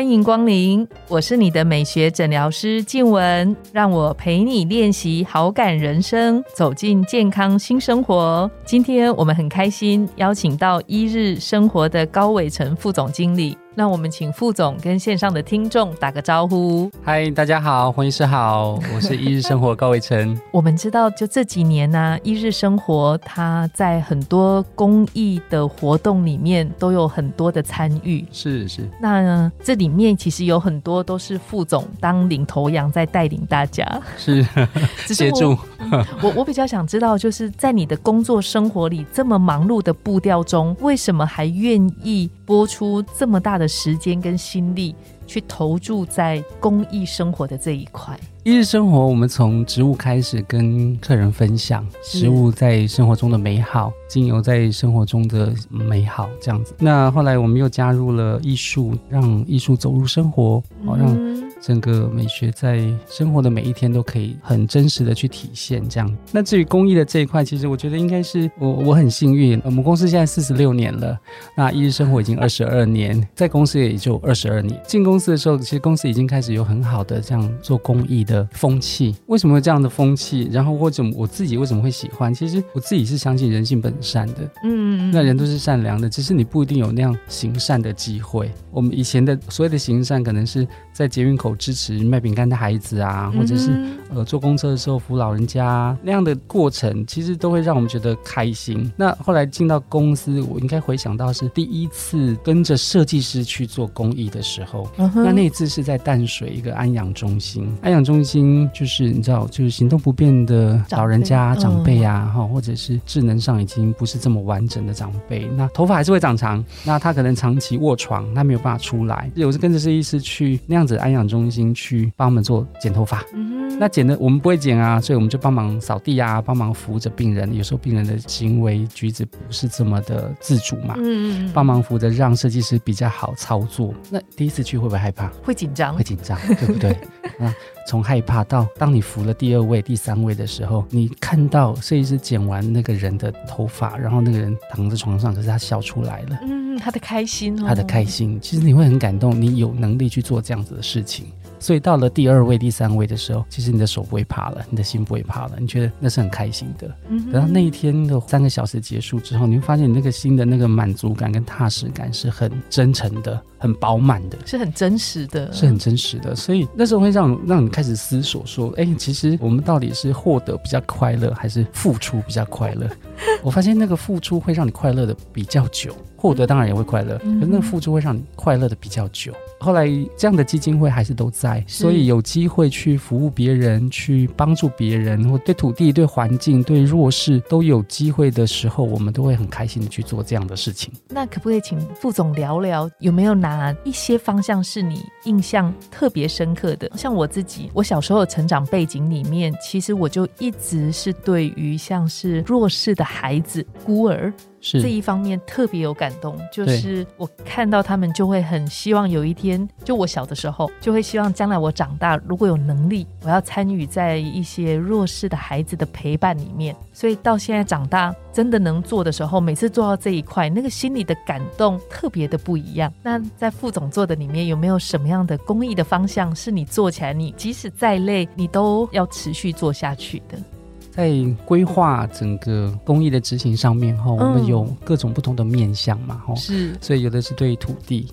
欢迎光临，我是你的美学诊疗师静雯，让我陪你练习好感人生，走进健康新生活。今天我们很开心邀请到一日生活的高伟成副总经理。那我们请副总跟线上的听众打个招呼。嗨，大家好，黄医师好，我是一日生活高伟成。我们知道，就这几年呢，一日生活它在很多公益的活动里面都有很多的参与。是是。那这里面其实有很多都是副总当领头羊在带领大家。是，协助。我我比较想知道，就是在你的工作生活里这么忙碌的步调中，为什么还愿意播出这么大？的时间跟心力去投注在公益生活的这一块。一日生活，我们从植物开始跟客人分享植物在生活中的美好，精油在生活中的美好，这样子。那后来我们又加入了艺术，让艺术走入生活，好让。整个美学在生活的每一天都可以很真实的去体现，这样。那至于公益的这一块，其实我觉得应该是我我很幸运，我们公司现在四十六年了，那一日生活已经二十二年，在公司也就二十二年。进公司的时候，其实公司已经开始有很好的这样做公益的风气。为什么会这样的风气？然后或者我自己为什么会喜欢？其实我自己是相信人性本善的，嗯，那人都是善良的，只是你不一定有那样行善的机会。我们以前的所谓的行善，可能是在捷运口。支持卖饼干的孩子啊，或者是呃坐公车的时候扶老人家那样的过程，其实都会让我们觉得开心。那后来进到公司，我应该回想到是第一次跟着设计师去做公益的时候，那那次是在淡水一个安养中心。安养中心就是你知道，就是行动不便的老人家长辈啊，哈，或者是智能上已经不是这么完整的长辈，那头发还是会长长，那他可能长期卧床，他没有办法出来。我是跟着设计师去那样子安养中。中心去帮我们做剪头发，那剪的我们不会剪啊，所以我们就帮忙扫地啊，帮忙扶着病人。有时候病人的行为举止不是这么的自主嘛，嗯嗯，帮忙扶着，让设计师比较好操作。那第一次去会不会害怕？会紧张，会紧张，对不对？那 从害怕到当你扶了第二位、第三位的时候，你看到设计师剪完那个人的头发，然后那个人躺在床上，可是他笑出来了，嗯，他的开心，他的开心，其实你会很感动，你有能力去做这样子的事情。所以到了第二位、第三位的时候，其实你的手不会怕了，你的心不会怕了，你觉得那是很开心的。等到那一天的三个小时结束之后，你会发现你那个心的那个满足感跟踏实感是很真诚的、很饱满的，是很真实的，是很真实的。所以那时候会让让你开始思索说：，哎，其实我们到底是获得比较快乐，还是付出比较快乐？我发现那个付出会让你快乐的比较久。获得当然也会快乐，可是那个付出会让你快乐的比较久。后来这样的基金会还是都在，所以有机会去服务别人、去帮助别人，或对土地、对环境、对弱势都有机会的时候，我们都会很开心的去做这样的事情。那可不可以请副总聊聊，有没有哪啊一些方向是你印象特别深刻的？像我自己，我小时候的成长背景里面，其实我就一直是对于像是弱势的孩子、孤儿。这一方面特别有感动，就是我看到他们就会很希望有一天，就我小的时候就会希望将来我长大如果有能力，我要参与在一些弱势的孩子的陪伴里面。所以到现在长大真的能做的时候，每次做到这一块，那个心里的感动特别的不一样。那在副总做的里面有没有什么样的公益的方向是你做起来，你即使再累，你都要持续做下去的？在规划整个公益的执行上面哈，我们有各种不同的面向嘛哈，是，所以有的是对土地。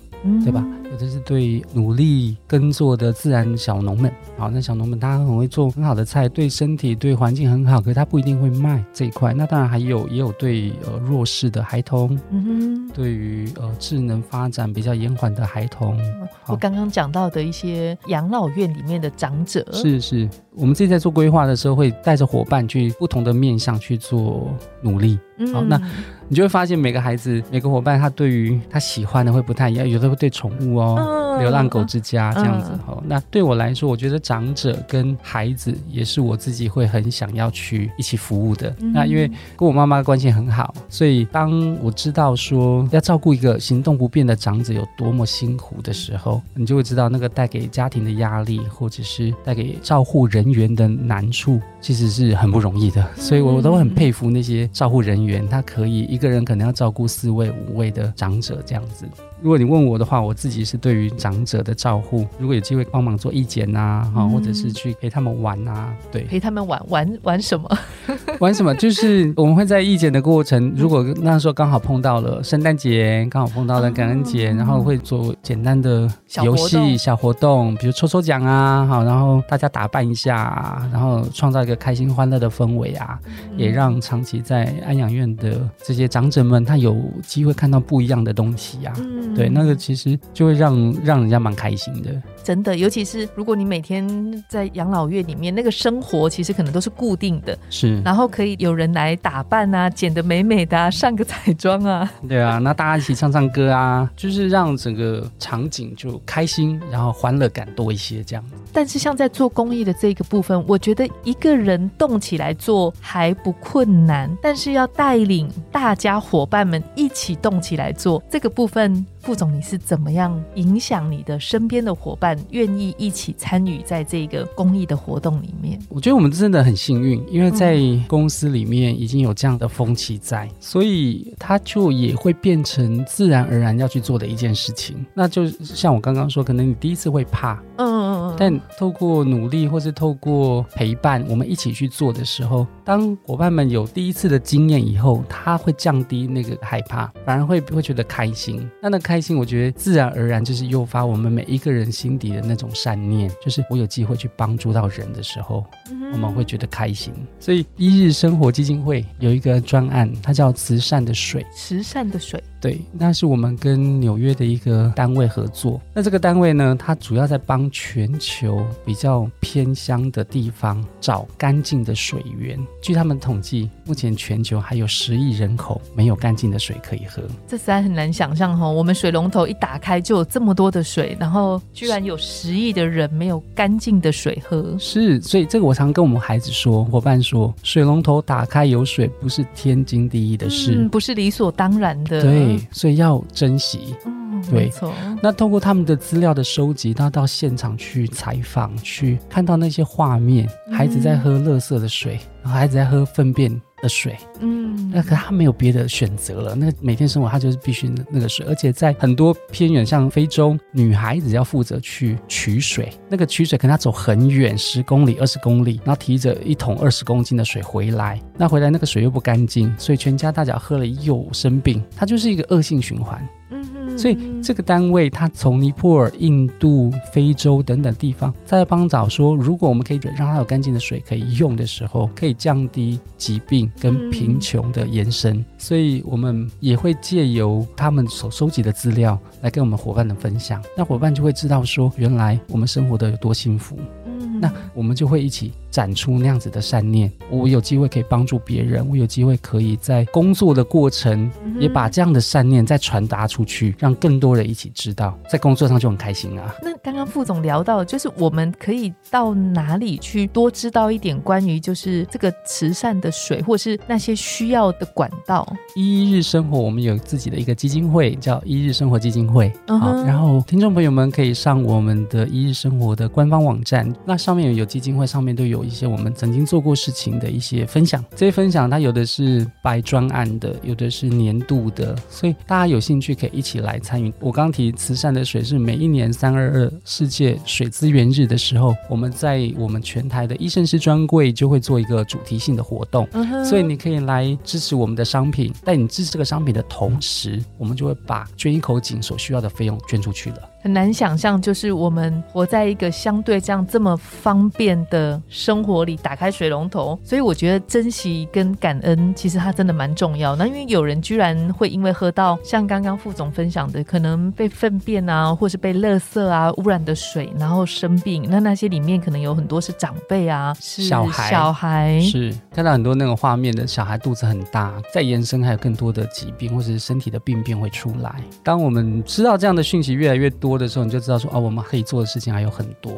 对吧？有的是对努力耕作的自然小农们，好，那小农们他很会做很好的菜，对身体对环境很好，可是他不一定会卖这一块。那当然还有也有对呃弱势的孩童，嗯哼，对于呃智能发展比较延缓的孩童，我刚刚讲到的一些养老院里面的长者，是是，我们自己在做规划的时候，会带着伙伴去不同的面向去做努力。好，那你就会发现每个孩子、每个伙伴，他对于他喜欢的会不太一样。有的会对宠物哦，流浪狗之家这样子哦。那对我来说，我觉得长者跟孩子也是我自己会很想要去一起服务的。那因为跟我妈妈关系很好，所以当我知道说要照顾一个行动不便的长者有多么辛苦的时候，你就会知道那个带给家庭的压力，或者是带给照护人员的难处，其实是很不容易的。所以我都很佩服那些照护人员，他可以一个人可能要照顾四位、五位的长者这样子。如果你问我的话，我自己是对于长者的照护，如果有机会帮忙做义检啊，哈，或者是去陪他们玩啊，对，陪他们玩玩玩什么？玩什么？就是我们会在义检的过程，如果那时候刚好碰到了圣诞节，刚好碰到了感恩节，然后会做简单的游戏小活动，比如抽抽奖啊，好，然后大家打扮一下，然后创造一个开心欢乐的氛围啊，也让长期在安养院的这些长者们，他有机会看到不一样的东西呀。对，那个其实就会让让人家蛮开心的。真的，尤其是如果你每天在养老院里面，那个生活其实可能都是固定的，是。然后可以有人来打扮啊，剪得美美的，上个彩妆啊。对啊，那大家一起唱唱歌啊，就是让整个场景就开心，然后欢乐感多一些这样。但是像在做公益的这个部分，我觉得一个人动起来做还不困难，但是要带领大家伙伴们一起动起来做这个部分。副总，你是怎么样影响你的身边的伙伴，愿意一起参与在这个公益的活动里面？我觉得我们真的很幸运，因为在公司里面已经有这样的风气在，所以它就也会变成自然而然要去做的一件事情。那就像我刚刚说，可能你第一次会怕，嗯，但透过努力或是透过陪伴，我们一起去做的时候，当伙伴们有第一次的经验以后，他会降低那个害怕，反而会会觉得开心。那那开。开心，我觉得自然而然就是诱发我们每一个人心底的那种善念，就是我有机会去帮助到人的时候，我们会觉得开心。所以一日生活基金会有一个专案，它叫慈善的水，慈善的水。对，那是我们跟纽约的一个单位合作。那这个单位呢，它主要在帮全球比较偏乡的地方找干净的水源。据他们统计，目前全球还有十亿人口没有干净的水可以喝。这实在很难想象哈，我们水龙头一打开就有这么多的水，然后居然有十亿的人没有干净的水喝。是，所以这个我常跟我们孩子说，伙伴说，水龙头打开有水不是天经地义的事，不是理所当然的。对。所以要珍惜，嗯，没错。那通过他们的资料的收集，他到现场去采访，去看到那些画面，孩子在喝垃圾的水，然后孩子在喝粪便的水，嗯，那可他没有别的选择了。那每天生活他就是必须那个水，而且在很多偏远，像非洲，女孩子要负责去取水，那个取水可能要走很远，十公里、二十公里，然后提着一桶二十公斤的水回来，那回来那个水又不干净，所以全家大小喝了又生病，它就是一个恶性循环。所以这个单位，它从尼泊尔、印度、非洲等等地方，在帮找说，如果我们可以让它有干净的水可以用的时候，可以降低疾病跟贫穷的延伸。所以我们也会借由他们所收集的资料来跟我们伙伴的分享，那伙伴就会知道说，原来我们生活的有多幸福。那我们就会一起展出那样子的善念。我有机会可以帮助别人，我有机会可以在工作的过程也把这样的善念再传达出去，让更多人一起知道，在工作上就很开心啊。那刚刚副总聊到，就是我们可以到哪里去多知道一点关于就是这个慈善的水，或是那些需要的管道。一日生活，我们有自己的一个基金会，叫一日生活基金会。好，然后听众朋友们可以上我们的一日生活的官方网站，那。上面有基金会，上面都有一些我们曾经做过事情的一些分享。这些分享它有的是白专案的，有的是年度的，所以大家有兴趣可以一起来参与。我刚提慈善的水是每一年三二二世界水资源日的时候，我们在我们全台的医生师专柜就会做一个主题性的活动，所以你可以来支持我们的商品。在你支持这个商品的同时，我们就会把捐一口井所需要的费用捐出去了。很难想象，就是我们活在一个相对这样这么方便的生活里，打开水龙头，所以我觉得珍惜跟感恩，其实它真的蛮重要。那因为有人居然会因为喝到像刚刚副总分享的，可能被粪便啊，或是被垃圾啊污染的水，然后生病。那那些里面可能有很多是长辈啊，是小孩，小孩是。看到很多那种画面的小孩肚子很大，再延伸还有更多的疾病或者是身体的病变会出来。当我们知道这样的讯息越来越多的时候，你就知道说啊，我们可以做的事情还有很多。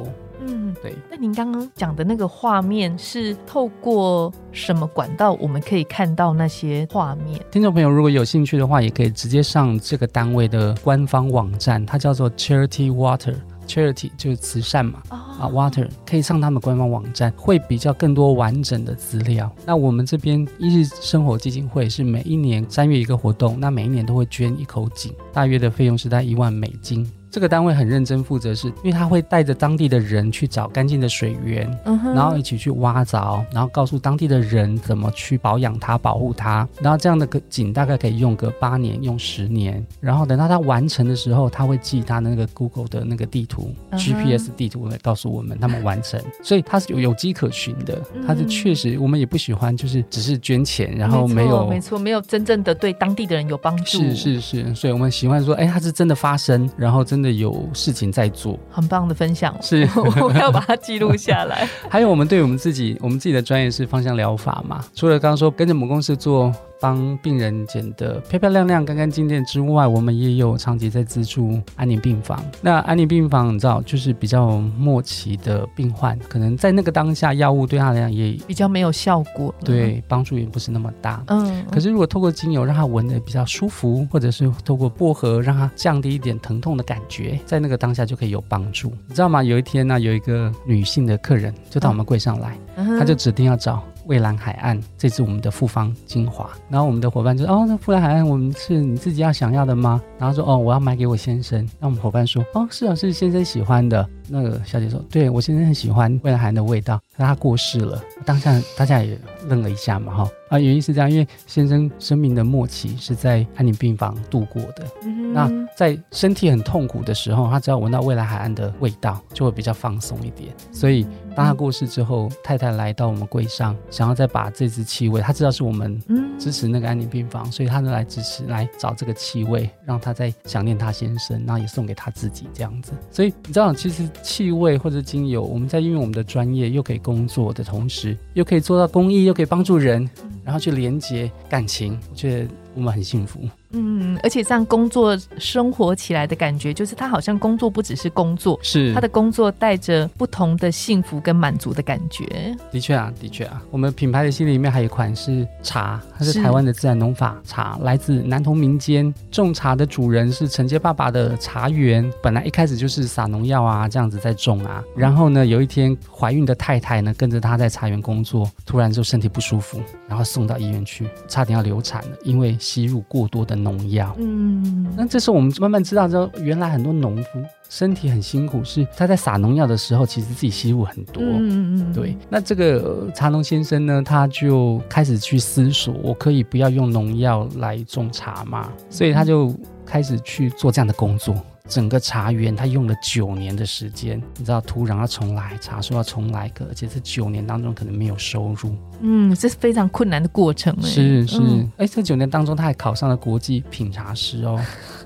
嗯，对。那您刚刚讲的那个画面是透过什么管道我们可以看到那些画面？听众朋友如果有兴趣的话，也可以直接上这个单位的官方网站，它叫做 Charity Water。Charity 就是慈善嘛，啊，Water 可以上他们官方网站，会比较更多完整的资料。那我们这边一日生活基金会是每一年三月一个活动，那每一年都会捐一口井，大约的费用是在一万美金。这个单位很认真负责，是因为他会带着当地的人去找干净的水源，然后一起去挖凿，然后告诉当地的人怎么去保养它、保护它。然后这样的个井大概可以用个八年、用十年。然后等到它完成的时候，他会寄他那个 Google 的那个地图、GPS 地图来告诉我们他们完成。所以它是有有迹可循的。它是确实，我们也不喜欢就是只是捐钱，然后没有没错，没有真正的对当地的人有帮助。是是是，所以我们喜欢说，哎，它是真的发生，然后真。真的有事情在做，很棒的分享，是 我要把它记录下来。还有我们对我们自己，我们自己的专业是芳香疗法嘛？除了刚刚说跟着母公司做。帮病人剪得漂漂亮亮、干干净净之外，我们也有长期在资助安宁病房。那安宁病房，你知道，就是比较末期的病患，可能在那个当下，药物对他来讲也比较没有效果，对，帮助也不是那么大。嗯，可是如果透过精油让他闻的比较舒服，或者是透过薄荷让他降低一点疼痛的感觉，在那个当下就可以有帮助。你知道吗？有一天呢，有一个女性的客人就到我们柜上来，她就指定要找。蔚蓝海岸，这支我们的复方精华。然后我们的伙伴就说：“哦，那蔚蓝海岸，我们是你自己要想要的吗？”然后说：“哦，我要买给我先生。”那我们伙伴说：“哦，是啊，是先生喜欢的。”那个小姐说：“对我先生很喜欢蔚蓝海岸的味道，但他过世了。”当下大家也愣了一下嘛，哈啊，原因是这样，因为先生生命的末期是在安宁病房度过的。嗯那在身体很痛苦的时候，他只要闻到未来海岸的味道，就会比较放松一点。所以当他过世之后，太太来到我们柜上，想要再把这支气味，他知道是我们支持那个安宁病房，所以他就来支持来找这个气味，让他再想念他先生，然后也送给他自己这样子。所以你知道，其实。气味或者精油，我们在运用我们的专业，又可以工作的同时，又可以做到公益，又可以帮助人，然后去连接感情，我觉得我们很幸福。嗯，而且这样工作生活起来的感觉，就是他好像工作不只是工作，是他的工作带着不同的幸福跟满足的感觉。的确啊，的确啊，我们品牌的系列里面还有一款是茶，它是台湾的自然农法茶，来自南投民间种茶的主人是承接爸爸的茶园，本来一开始就是撒农药啊这样子在种啊，然后呢有一天怀孕的太太呢跟着他在茶园工作，突然就身体不舒服，然后送到医院去，差点要流产了，因为吸入过多的。农药，嗯，那这时候我们慢慢知道，之后原来很多农夫身体很辛苦，是他在撒农药的时候，其实自己吸入很多，嗯嗯，对。那这个茶农先生呢，他就开始去思索，我可以不要用农药来种茶吗？所以他就开始去做这样的工作。整个茶园他用了九年的时间，你知道土壤要重来，茶树要重来，而且这九年当中可能没有收入，嗯，这是非常困难的过程。是是，哎，这九年当中他还考上了国际品茶师哦，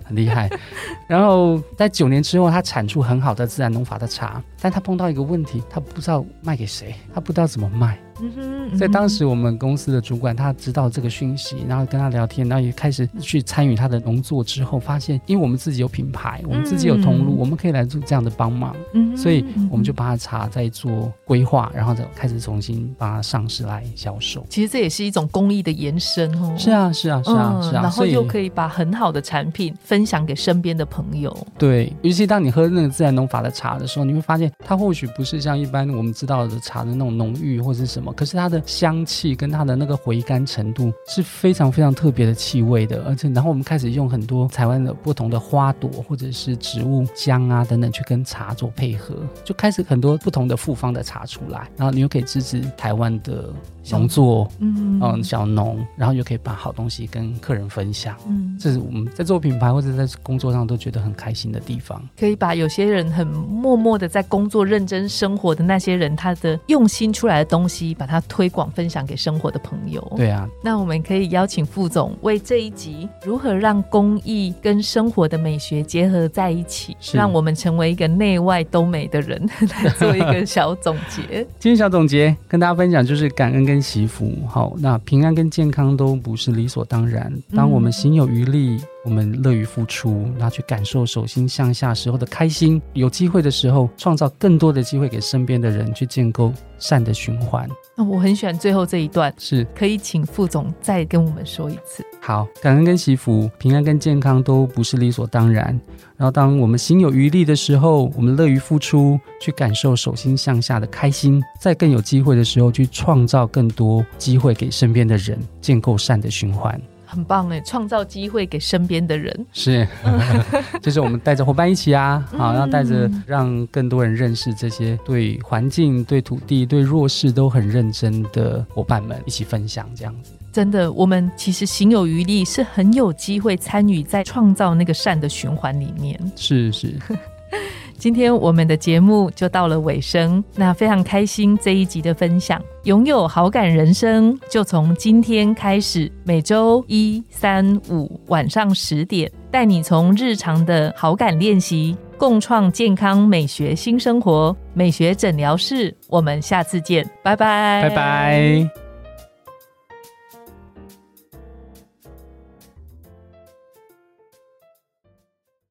很厉害。然后在九年之后，他产出很好的自然农法的茶，但他碰到一个问题，他不知道卖给谁，他不知道怎么卖。在当时，我们公司的主管他知道这个讯息，然后跟他聊天，然后也开始去参与他的农作之后，发现因为我们自己有品牌，我们自己有通路，我们可以来做这样的帮忙，所以我们就把它茶在做规划，然后再开始重新把它上市来销售。其实这也是一种公益的延伸哦。是啊，是啊，是啊，是啊。然后又可以把很好的产品分享给身边的朋友。对，尤其当你喝那个自然农法的茶的时候，你会发现它或许不是像一般我们知道的茶的那种浓郁或者什么。可是它的香气跟它的那个回甘程度是非常非常特别的气味的，而且然后我们开始用很多台湾的不同的花朵或者是植物姜啊等等去跟茶做配合，就开始很多不同的复方的茶出来，然后你又可以支持台湾的。农作，嗯嗯，小农，然后又可以把好东西跟客人分享，嗯，这是我们在做品牌或者在工作上都觉得很开心的地方。可以把有些人很默默的在工作、认真生活的那些人，他的用心出来的东西，把它推广分享给生活的朋友。对啊，那我们可以邀请副总为这一集如何让公益跟生活的美学结合在一起，让我们成为一个内外都美的人，来做一个 小总结。今天小总结跟大家分享就是感恩跟。跟惜福，好，那平安跟健康都不是理所当然。当我们心有余力，我们乐于付出，然后去感受手心向下时候的开心，有机会的时候，创造更多的机会给身边的人，去建构善的循环。那我很喜欢最后这一段，是可以请副总再跟我们说一次。好，感恩跟祈福，平安跟健康都不是理所当然。然后，当我们心有余力的时候，我们乐于付出，去感受手心向下的开心，在更有机会的时候，去创造更多机会给身边的人，建构善的循环。很棒哎，创造机会给身边的人，是，就是我们带着伙伴一起啊，好，然后带着让更多人认识这些对环境、对土地、对弱势都很认真的伙伴们，一起分享这样子。真的，我们其实行有余力，是很有机会参与在创造那个善的循环里面。是是。今天我们的节目就到了尾声，那非常开心这一集的分享，拥有好感人生就从今天开始，每周一、三、五晚上十点，带你从日常的好感练习，共创健康美学新生活。美学诊疗室，我们下次见，拜拜，拜拜。